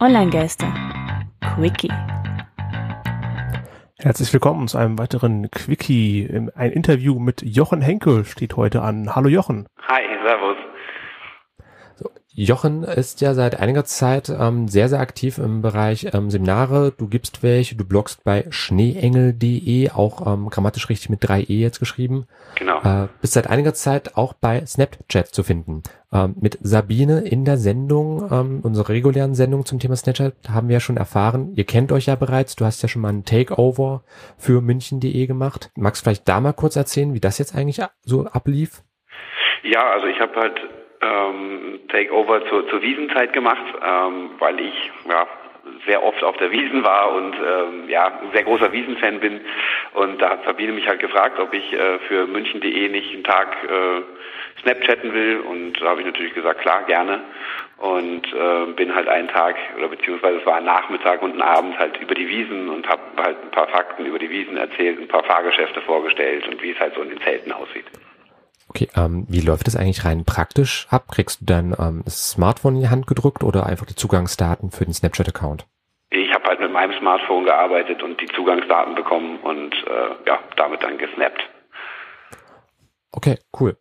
Online-Geister. Quickie. Herzlich willkommen zu einem weiteren Quickie. Ein Interview mit Jochen Henkel steht heute an. Hallo Jochen. Hi, servus. Jochen ist ja seit einiger Zeit ähm, sehr, sehr aktiv im Bereich ähm, Seminare. Du gibst welche, du bloggst bei schneeengel.de, auch ähm, grammatisch richtig mit 3e jetzt geschrieben. Genau. Äh, bist seit einiger Zeit auch bei Snapchat zu finden. Ähm, mit Sabine in der Sendung, ähm, unserer regulären Sendung zum Thema Snapchat, haben wir ja schon erfahren, ihr kennt euch ja bereits, du hast ja schon mal ein Takeover für München.de gemacht. Magst du vielleicht da mal kurz erzählen, wie das jetzt eigentlich so ablief? Ja, also ich habe halt ähm, Takeover zur, zur Wiesenzeit gemacht, ähm, weil ich ja, sehr oft auf der Wiesen war und ähm, ja, sehr großer Wiesenfan bin. Und da hat Sabine mich halt gefragt, ob ich äh, für München.de nicht einen Tag äh, Snapchatten will. Und da habe ich natürlich gesagt, klar, gerne. Und äh, bin halt einen Tag oder beziehungsweise es war ein Nachmittag und ein Abend halt über die Wiesen und habe halt ein paar Fakten über die Wiesen erzählt, ein paar Fahrgeschäfte vorgestellt und wie es halt so in den Zelten aussieht. Okay, ähm, wie läuft das eigentlich rein praktisch ab? Kriegst du dann ähm, das Smartphone in die Hand gedrückt oder einfach die Zugangsdaten für den Snapchat-Account? Ich habe halt mit meinem Smartphone gearbeitet und die Zugangsdaten bekommen und äh, ja, damit dann gesnappt. Okay, cool.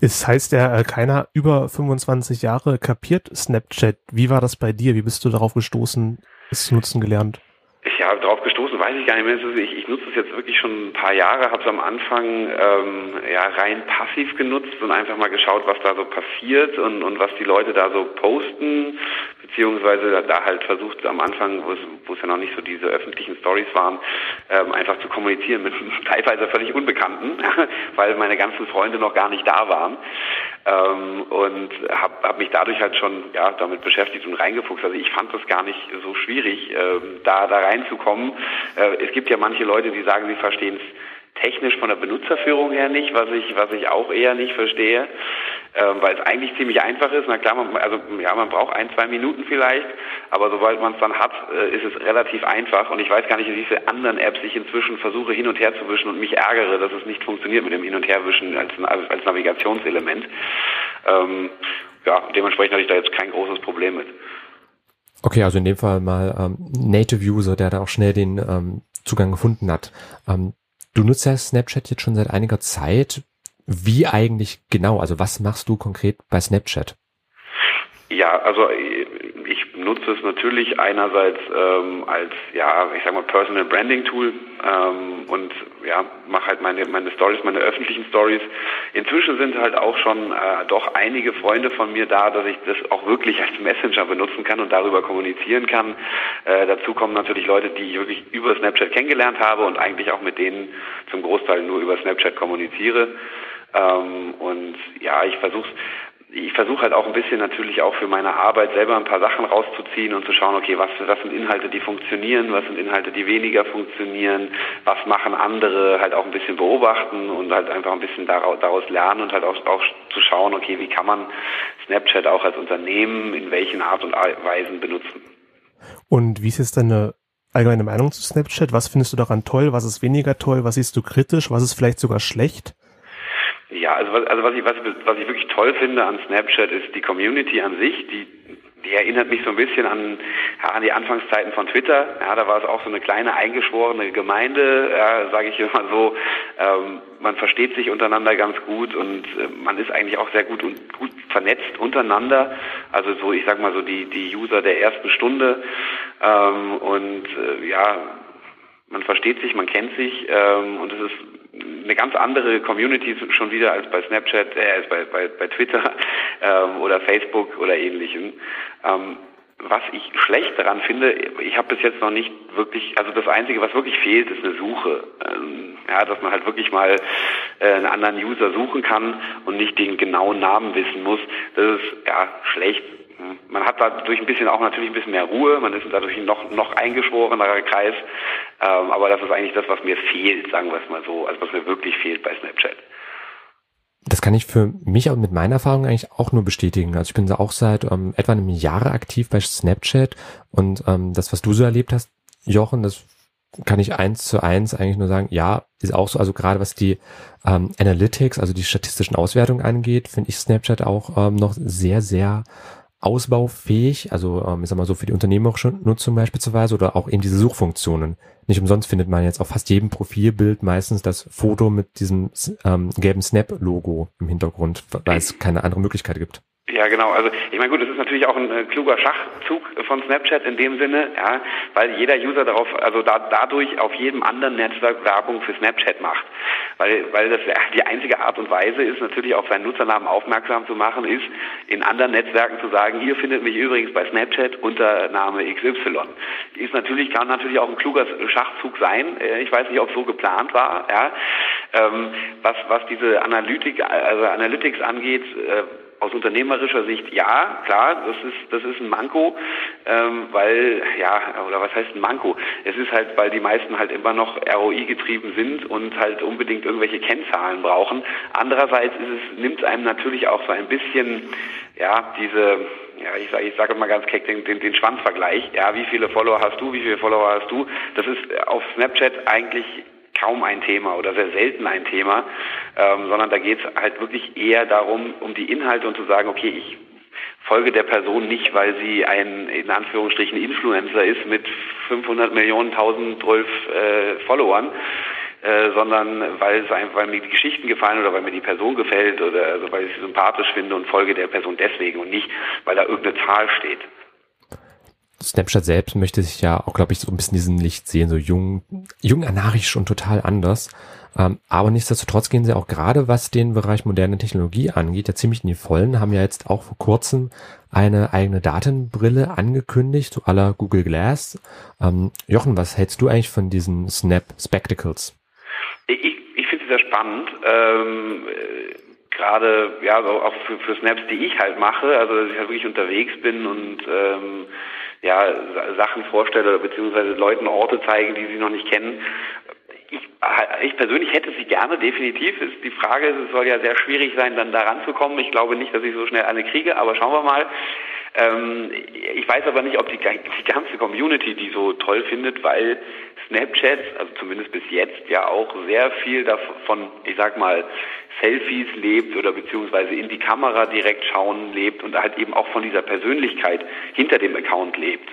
Es heißt ja, äh, keiner über 25 Jahre kapiert Snapchat. Wie war das bei dir? Wie bist du darauf gestoßen, es zu nutzen gelernt? Darauf gestoßen weiß ich gar nicht mehr. Ich, ich nutze es jetzt wirklich schon ein paar Jahre, habe es am Anfang ähm, ja rein passiv genutzt und einfach mal geschaut, was da so passiert und, und was die Leute da so posten, beziehungsweise da halt versucht am Anfang, wo es, wo es ja noch nicht so diese öffentlichen Stories waren, ähm, einfach zu kommunizieren mit teilweise völlig Unbekannten, weil meine ganzen Freunde noch gar nicht da waren ähm, und habe hab mich dadurch halt schon ja damit beschäftigt und reingefuchst. Also ich fand das gar nicht so schwierig, ähm, da da reinzukommen. Äh, es gibt ja manche Leute, die sagen, sie verstehen es technisch von der Benutzerführung her nicht, was ich, was ich auch eher nicht verstehe, ähm, weil es eigentlich ziemlich einfach ist. Na klar, man, also ja, man braucht ein, zwei Minuten vielleicht, aber sobald man es dann hat, äh, ist es relativ einfach. Und ich weiß gar nicht, wie viele anderen Apps ich inzwischen versuche hin und her zu wischen und mich ärgere, dass es nicht funktioniert mit dem Hin- und Herwischen als, als Navigationselement. Ähm, ja, dementsprechend hatte ich da jetzt kein großes Problem mit. Okay, also in dem Fall mal ähm, Native User, der da auch schnell den ähm, Zugang gefunden hat. Ähm, Du nutzt ja Snapchat jetzt schon seit einiger Zeit. Wie eigentlich genau? Also was machst du konkret bei Snapchat? Ja, also ich nutze es natürlich einerseits ähm, als ja, ich sag mal Personal Branding Tool ähm, und ja, mache halt meine meine Stories, meine öffentlichen Stories. Inzwischen sind halt auch schon äh, doch einige Freunde von mir da, dass ich das auch wirklich als Messenger benutzen kann und darüber kommunizieren kann. Äh, dazu kommen natürlich Leute, die ich wirklich über Snapchat kennengelernt habe und eigentlich auch mit denen zum Großteil nur über Snapchat kommuniziere. Ähm, und ja, ich versuche ich versuche halt auch ein bisschen natürlich auch für meine Arbeit selber ein paar Sachen rauszuziehen und zu schauen, okay, was, was sind Inhalte, die funktionieren, was sind Inhalte, die weniger funktionieren, was machen andere, halt auch ein bisschen beobachten und halt einfach ein bisschen daraus, daraus lernen und halt auch, auch zu schauen, okay, wie kann man Snapchat auch als Unternehmen in welchen Art und Weisen benutzen. Und wie ist jetzt deine allgemeine Meinung zu Snapchat? Was findest du daran toll? Was ist weniger toll? Was siehst du kritisch? Was ist vielleicht sogar schlecht? Ja, also was, also was ich was, was ich wirklich toll finde an Snapchat ist die Community an sich, die die erinnert mich so ein bisschen an, ja, an die Anfangszeiten von Twitter. Ja, da war es auch so eine kleine eingeschworene Gemeinde, ja, sage ich immer so. Ähm, man versteht sich untereinander ganz gut und äh, man ist eigentlich auch sehr gut und gut vernetzt untereinander. Also so, ich sag mal so die die User der ersten Stunde ähm, und äh, ja, man versteht sich, man kennt sich ähm, und es ist eine ganz andere Community schon wieder als bei Snapchat, äh, als bei, bei, bei Twitter ähm, oder Facebook oder ähnlichem. Ähm, was ich schlecht daran finde, ich habe bis jetzt noch nicht wirklich, also das Einzige, was wirklich fehlt, ist eine Suche. Ähm, ja, dass man halt wirklich mal äh, einen anderen User suchen kann und nicht den genauen Namen wissen muss. Das ist ja schlecht. Man hat dadurch ein bisschen auch natürlich ein bisschen mehr Ruhe, man ist dadurch noch, noch eingeschworenerer Kreis, ähm, aber das ist eigentlich das, was mir fehlt, sagen wir es mal so, also was mir wirklich fehlt bei Snapchat. Das kann ich für mich auch mit meiner Erfahrung eigentlich auch nur bestätigen. Also ich bin da auch seit ähm, etwa einem Jahr aktiv bei Snapchat. Und ähm, das, was du so erlebt hast, Jochen, das kann ich eins zu eins eigentlich nur sagen, ja, ist auch so, also gerade was die ähm, Analytics, also die statistischen Auswertungen angeht, finde ich Snapchat auch ähm, noch sehr, sehr ausbaufähig, also ähm, ich sag mal so für die unternehmerische Nutzung beispielsweise oder auch eben diese Suchfunktionen. Nicht umsonst findet man jetzt auf fast jedem Profilbild meistens das Foto mit diesem ähm, gelben Snap-Logo im Hintergrund, weil es keine andere Möglichkeit gibt. Ja, genau. Also ich meine, gut, das ist natürlich auch ein äh, kluger Schachzug von Snapchat in dem Sinne, ja, weil jeder User darauf, also da, dadurch auf jedem anderen Netzwerk Werbung für Snapchat macht, weil weil das die einzige Art und Weise ist, natürlich auf seinen Nutzernamen aufmerksam zu machen, ist in anderen Netzwerken zu sagen, ihr findet mich übrigens bei Snapchat unter Name XY. Ist natürlich kann natürlich auch ein kluger Schachzug sein. Äh, ich weiß nicht, ob es so geplant war. Ja, ähm, was was diese Analytik, also Analytics angeht. Äh, aus unternehmerischer Sicht ja, klar, das ist das ist ein Manko, ähm, weil ja oder was heißt ein Manko? Es ist halt, weil die meisten halt immer noch ROI getrieben sind und halt unbedingt irgendwelche Kennzahlen brauchen. Andererseits ist es nimmt einem natürlich auch so ein bisschen ja diese ja, ich sage ich sage mal ganz keck den, den, den Schwanzvergleich. Ja, wie viele Follower hast du, wie viele Follower hast du? Das ist auf Snapchat eigentlich kaum ein Thema oder sehr selten ein Thema, ähm, sondern da geht es halt wirklich eher darum, um die Inhalte und zu sagen, okay, ich folge der Person nicht, weil sie ein in Anführungsstrichen Influencer ist mit 500 Millionen, 1012 äh, Followern, äh, sondern weil es einfach, weil mir die Geschichten gefallen oder weil mir die Person gefällt oder also weil ich sie sympathisch finde und folge der Person deswegen und nicht, weil da irgendeine Zahl steht. Snapchat selbst möchte sich ja auch, glaube ich, so ein bisschen diesen Licht sehen, so jung, jung anarchisch und total anders. Ähm, aber nichtsdestotrotz gehen sie auch gerade, was den Bereich moderne Technologie angeht, ja ziemlich in die Vollen, haben ja jetzt auch vor kurzem eine eigene Datenbrille angekündigt, so aller Google Glass. Ähm, Jochen, was hältst du eigentlich von diesen Snap Spectacles? Ich, ich finde sie sehr spannend. Ähm, äh, gerade ja auch für, für Snaps, die ich halt mache, also dass ich halt wirklich unterwegs bin und ähm, ja, Sachen vorstelle beziehungsweise Leuten Orte zeige, die sie noch nicht kennen. Ich, ich persönlich hätte sie gerne, definitiv. Ist die Frage, es soll ja sehr schwierig sein, dann daran zu kommen. Ich glaube nicht, dass ich so schnell eine kriege, aber schauen wir mal. Ähm, ich weiß aber nicht, ob die, die ganze Community die so toll findet, weil Snapchat, also zumindest bis jetzt, ja auch sehr viel davon, ich sag mal, Selfies lebt oder beziehungsweise in die Kamera direkt schauen lebt und halt eben auch von dieser Persönlichkeit hinter dem Account lebt.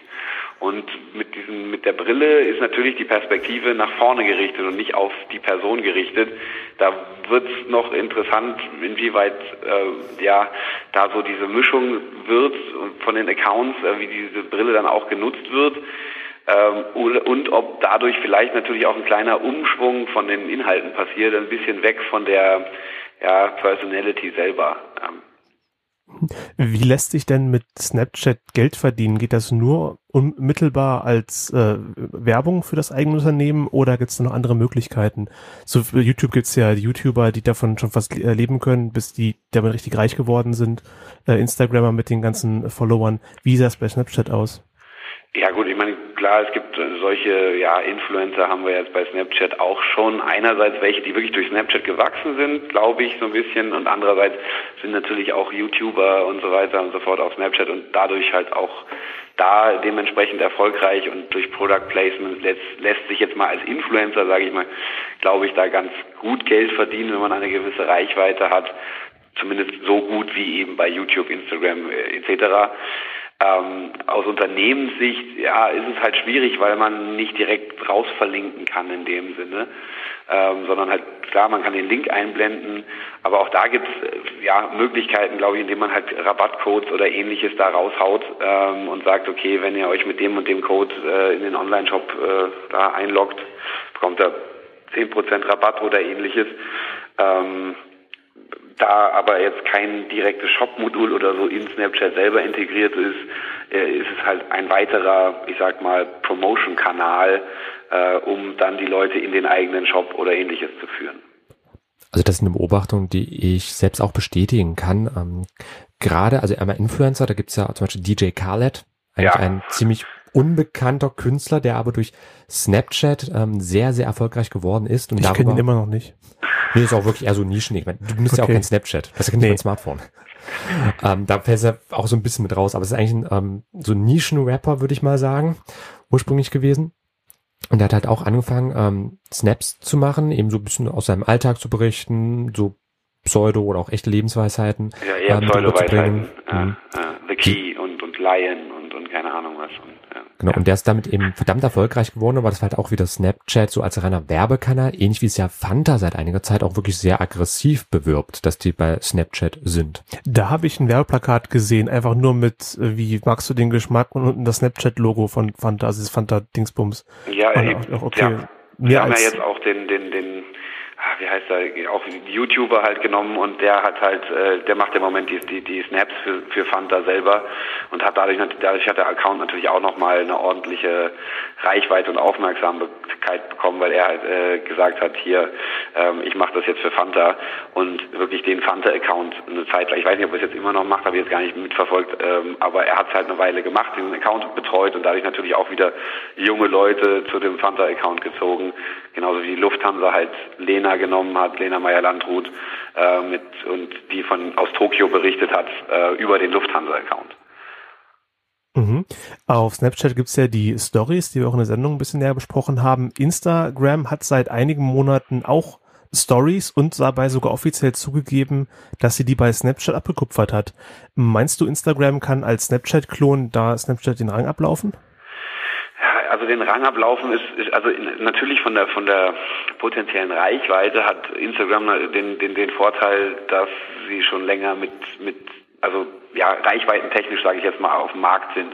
Und mit diesem, mit der Brille ist natürlich die Perspektive nach vorne gerichtet und nicht auf die Person gerichtet. Da wird es noch interessant, inwieweit äh, ja da so diese Mischung wird von den Accounts, äh, wie diese Brille dann auch genutzt wird. Ähm, und ob dadurch vielleicht natürlich auch ein kleiner Umschwung von den Inhalten passiert, ein bisschen weg von der ja, Personality selber. Ähm. Wie lässt sich denn mit Snapchat Geld verdienen? Geht das nur unmittelbar als äh, Werbung für das eigene Unternehmen oder gibt es noch andere Möglichkeiten? So YouTube gibt es ja YouTuber, die davon schon fast leben können, bis die damit richtig reich geworden sind. Äh, Instagrammer mit den ganzen Followern. Wie sieht das bei Snapchat aus? Ja gut, ich klar, es gibt solche ja, Influencer haben wir jetzt bei Snapchat auch schon. Einerseits welche, die wirklich durch Snapchat gewachsen sind, glaube ich, so ein bisschen. Und andererseits sind natürlich auch YouTuber und so weiter und so fort auf Snapchat und dadurch halt auch da dementsprechend erfolgreich und durch Product Placement lässt, lässt sich jetzt mal als Influencer, sage ich mal, glaube ich, da ganz gut Geld verdienen, wenn man eine gewisse Reichweite hat. Zumindest so gut wie eben bei YouTube, Instagram äh, etc. Ähm, aus Unternehmenssicht, ja, ist es halt schwierig, weil man nicht direkt raus verlinken kann in dem Sinne, ähm, sondern halt klar, man kann den Link einblenden, aber auch da gibt es äh, ja Möglichkeiten, glaube ich, indem man halt Rabattcodes oder ähnliches da raushaut ähm, und sagt, okay, wenn ihr euch mit dem und dem Code äh, in den Online-Shop äh, da einloggt, bekommt ihr 10% Rabatt oder ähnliches. Da aber jetzt kein direktes Shop-Modul oder so in Snapchat selber integriert ist, äh, ist es halt ein weiterer, ich sag mal, Promotion-Kanal, äh, um dann die Leute in den eigenen Shop oder ähnliches zu führen. Also das ist eine Beobachtung, die ich selbst auch bestätigen kann. Ähm, gerade, also einmal Influencer, da gibt's ja zum Beispiel DJ Khaled, eigentlich ja. ein ziemlich unbekannter Künstler, der aber durch Snapchat ähm, sehr, sehr erfolgreich geworden ist. Und ich kenne ihn immer noch nicht. Nee, ist auch wirklich eher so Nischen. Ich meine, du benutzt okay. ja auch kein Snapchat. Das ist ja nicht nee. Smartphone. ähm, da fällt er auch so ein bisschen mit raus. Aber es ist eigentlich ein, ähm, so ein Nischen-Rapper, würde ich mal sagen, ursprünglich gewesen. Und er hat halt auch angefangen, ähm, Snaps zu machen, eben so ein bisschen aus seinem Alltag zu berichten, so Pseudo- oder auch echte Lebensweisheiten. Ja, eher ähm, Pseudo-Weisheiten. Ja, ja, The Key und, und Lion und, und keine Ahnung was. Und, ja. Genau, und der ist damit eben verdammt erfolgreich geworden, aber das war halt auch wieder Snapchat so als reiner Werbekanal, ähnlich wie es ja Fanta seit einiger Zeit auch wirklich sehr aggressiv bewirbt, dass die bei Snapchat sind. Da habe ich ein Werbeplakat gesehen, einfach nur mit, äh, wie magst du den Geschmack und unten das Snapchat-Logo von Fanta, also das Fanta-Dingsbums. Ja, Und eben. auch- okay. ja. Wir haben ja jetzt auch den, den, den, wie heißt er, auch YouTuber halt genommen und der hat halt, äh, der macht im Moment die, die, die Snaps für, für Fanta selber und hat dadurch, dadurch hat der Account natürlich auch nochmal eine ordentliche Reichweite und Aufmerksamkeit bekommen, weil er halt äh, gesagt hat, hier, ähm, ich mache das jetzt für Fanta und wirklich den Fanta-Account eine Zeit lang, ich weiß nicht, ob er es jetzt immer noch macht, habe ich jetzt gar nicht mitverfolgt, ähm, aber er hat es halt eine Weile gemacht, den Account betreut und dadurch natürlich auch wieder junge Leute zu dem Fanta-Account gezogen, genauso wie die Lufthansa halt Lena genommen hat, Lena Meyer-Landrut, äh, mit und die von aus Tokio berichtet hat äh, über den Lufthansa-Account. Mhm. Auf Snapchat gibt's ja die Stories, die wir auch in der Sendung ein bisschen näher besprochen haben. Instagram hat seit einigen Monaten auch Stories und dabei sogar offiziell zugegeben, dass sie die bei Snapchat abgekupfert hat. Meinst du, Instagram kann als Snapchat-Klon da Snapchat den Rang ablaufen? Also den Rang ablaufen ist, ist also in, natürlich von der von der potenziellen Reichweite hat Instagram den den den Vorteil, dass sie schon länger mit mit also ja reichweitentechnisch sage ich jetzt mal auf dem Markt sind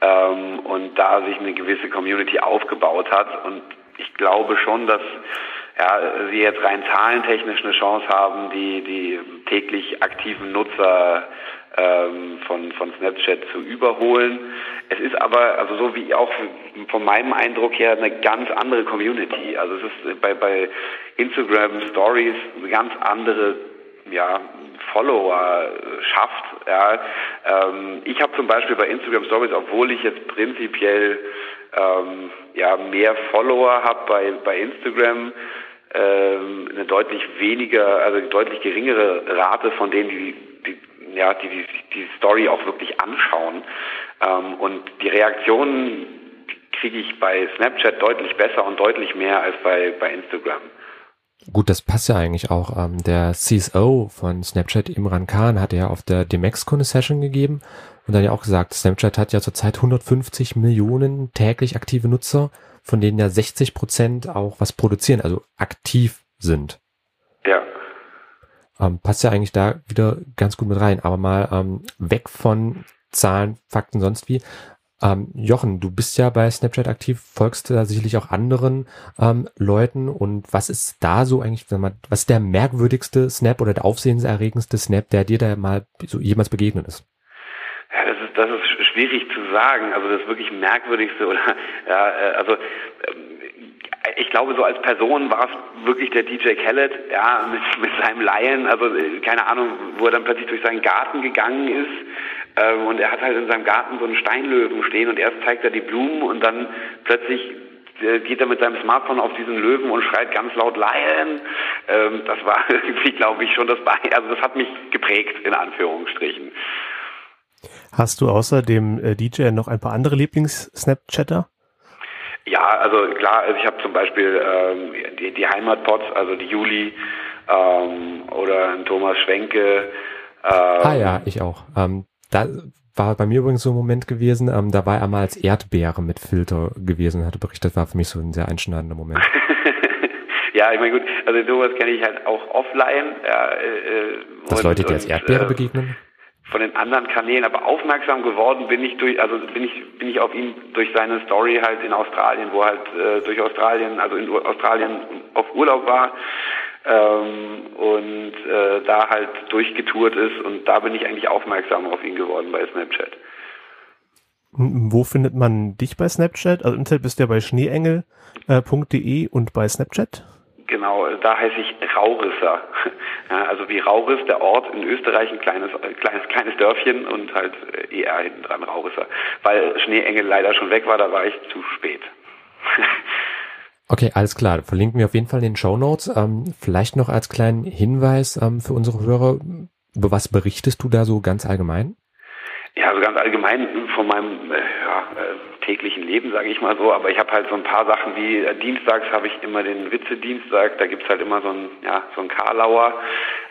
ähm, und da sich eine gewisse Community aufgebaut hat. Und ich glaube schon, dass ja, sie jetzt rein zahlentechnisch eine Chance haben, die die täglich aktiven Nutzer ähm, von, von Snapchat zu überholen. Es ist aber, also so wie auch von meinem Eindruck her, eine ganz andere Community. Also es ist bei, bei Instagram Stories eine ganz andere ja, Followerschaft. Ja. Ähm, ich habe zum Beispiel bei Instagram Stories, obwohl ich jetzt prinzipiell ähm, ja, mehr Follower habe bei, bei Instagram, ähm, eine deutlich weniger, also deutlich geringere Rate von denen, die, die ja, die, die die Story auch wirklich anschauen. Ähm, und die Reaktionen kriege ich bei Snapchat deutlich besser und deutlich mehr als bei, bei Instagram. Gut, das passt ja eigentlich auch. Ähm, der CSO von Snapchat, Imran Khan, hatte ja auf der Demexco eine Session gegeben und dann ja auch gesagt, Snapchat hat ja zurzeit 150 Millionen täglich aktive Nutzer, von denen ja 60 Prozent auch was produzieren, also aktiv sind. Ja. Ähm, passt ja eigentlich da wieder ganz gut mit rein. Aber mal ähm, weg von Zahlen, Fakten, sonst wie. Ähm, Jochen, du bist ja bei Snapchat aktiv, folgst da sicherlich auch anderen ähm, Leuten. Und was ist da so eigentlich, sag mal, was ist der merkwürdigste Snap oder der aufsehenserregendste Snap, der dir da mal so jemals begegnet ist? Das ist, schwierig zu sagen. Also das wirklich merkwürdigste oder ja, äh, also ähm, ich glaube, so als Person war es wirklich der DJ Khaled, ja, mit, mit seinem Lion, also äh, keine Ahnung, wo er dann plötzlich durch seinen Garten gegangen ist ähm, und er hat halt in seinem Garten so einen Steinlöwen stehen und erst zeigt er die Blumen und dann plötzlich äh, geht er mit seinem Smartphone auf diesen Löwen und schreit ganz laut Lion. Ähm, das war irgendwie, glaube ich, schon das, also das hat mich geprägt, in Anführungsstrichen. Hast du außer dem äh, DJ noch ein paar andere Lieblings-Snapchatter? Ja, also klar, also ich habe zum Beispiel ähm, die, die Heimatpots, also die Juli ähm, oder Thomas Schwenke. Ähm, ah ja, ich auch. Ähm, da war bei mir übrigens so ein Moment gewesen, ähm, da war er mal als Erdbeere mit Filter gewesen, hatte berichtet, war für mich so ein sehr einschneidender Moment. ja, ich meine gut, also sowas kenne ich halt auch offline. Ja, äh, Dass und, Leute dir als und, Erdbeere äh, begegnen? Von den anderen Kanälen, aber aufmerksam geworden bin ich durch, also bin ich bin ich auf ihn durch seine Story halt in Australien, wo halt äh, durch Australien, also in Australien auf Urlaub war ähm, und äh, da halt durchgetourt ist und da bin ich eigentlich aufmerksam auf ihn geworden bei Snapchat. Wo findet man dich bei Snapchat? Also im Internet bist du ja bei schneeengel.de und bei Snapchat. Genau, da heiße ich Raurisser. Ja, also wie Rauris, der Ort in Österreich, ein kleines, äh, kleines, kleines Dörfchen und halt äh, ER hinten dran, Raurisser. Weil Schneeengel leider schon weg war, da war ich zu spät. Okay, alles klar. Verlinken wir auf jeden Fall in den Show Notes. Ähm, vielleicht noch als kleinen Hinweis ähm, für unsere Hörer. Über was berichtest du da so ganz allgemein? Ja, also ganz allgemein von meinem äh, ja, äh, täglichen Leben, sage ich mal so. Aber ich habe halt so ein paar Sachen wie äh, dienstags habe ich immer den Witze-Dienstag. Da gibt's halt immer so ein ja so ein Karlauer.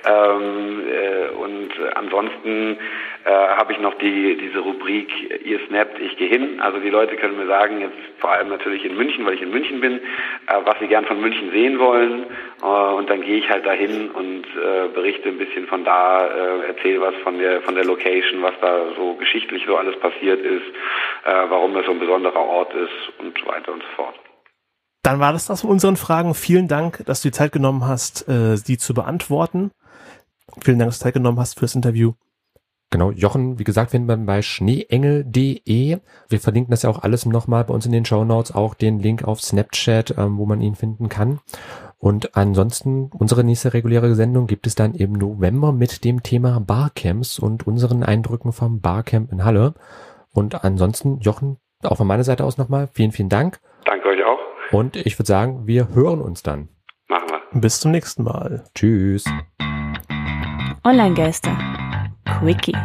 Ähm, äh, und ansonsten äh, habe ich noch die diese Rubrik ihr snappt, ich gehe hin. Also die Leute können mir sagen jetzt vor allem natürlich in München, weil ich in München bin, äh, was sie gern von München sehen wollen. Äh, und dann gehe ich halt dahin und äh, berichte ein bisschen von da, äh, erzähle was von der von der Location, was da so geschichtlich so alles passiert ist, äh, warum das so ein besonderer Ort ist und so weiter und so fort. Dann war das das von unseren Fragen. Vielen Dank, dass du die Zeit genommen hast, äh, die zu beantworten. Vielen Dank, dass du Zeit genommen hast für das Interview. Genau, Jochen, wie gesagt, findet man bei schneeengel.de. Wir verlinken das ja auch alles nochmal bei uns in den Show Notes, auch den Link auf Snapchat, ähm, wo man ihn finden kann. Und ansonsten, unsere nächste reguläre Sendung gibt es dann im November mit dem Thema Barcamps und unseren Eindrücken vom Barcamp in Halle. Und ansonsten, Jochen, auch von meiner Seite aus nochmal, vielen, vielen Dank. Danke euch auch. Und ich würde sagen, wir hören uns dann. Machen wir. Bis zum nächsten Mal. Tschüss. Online-Geister. Quickie.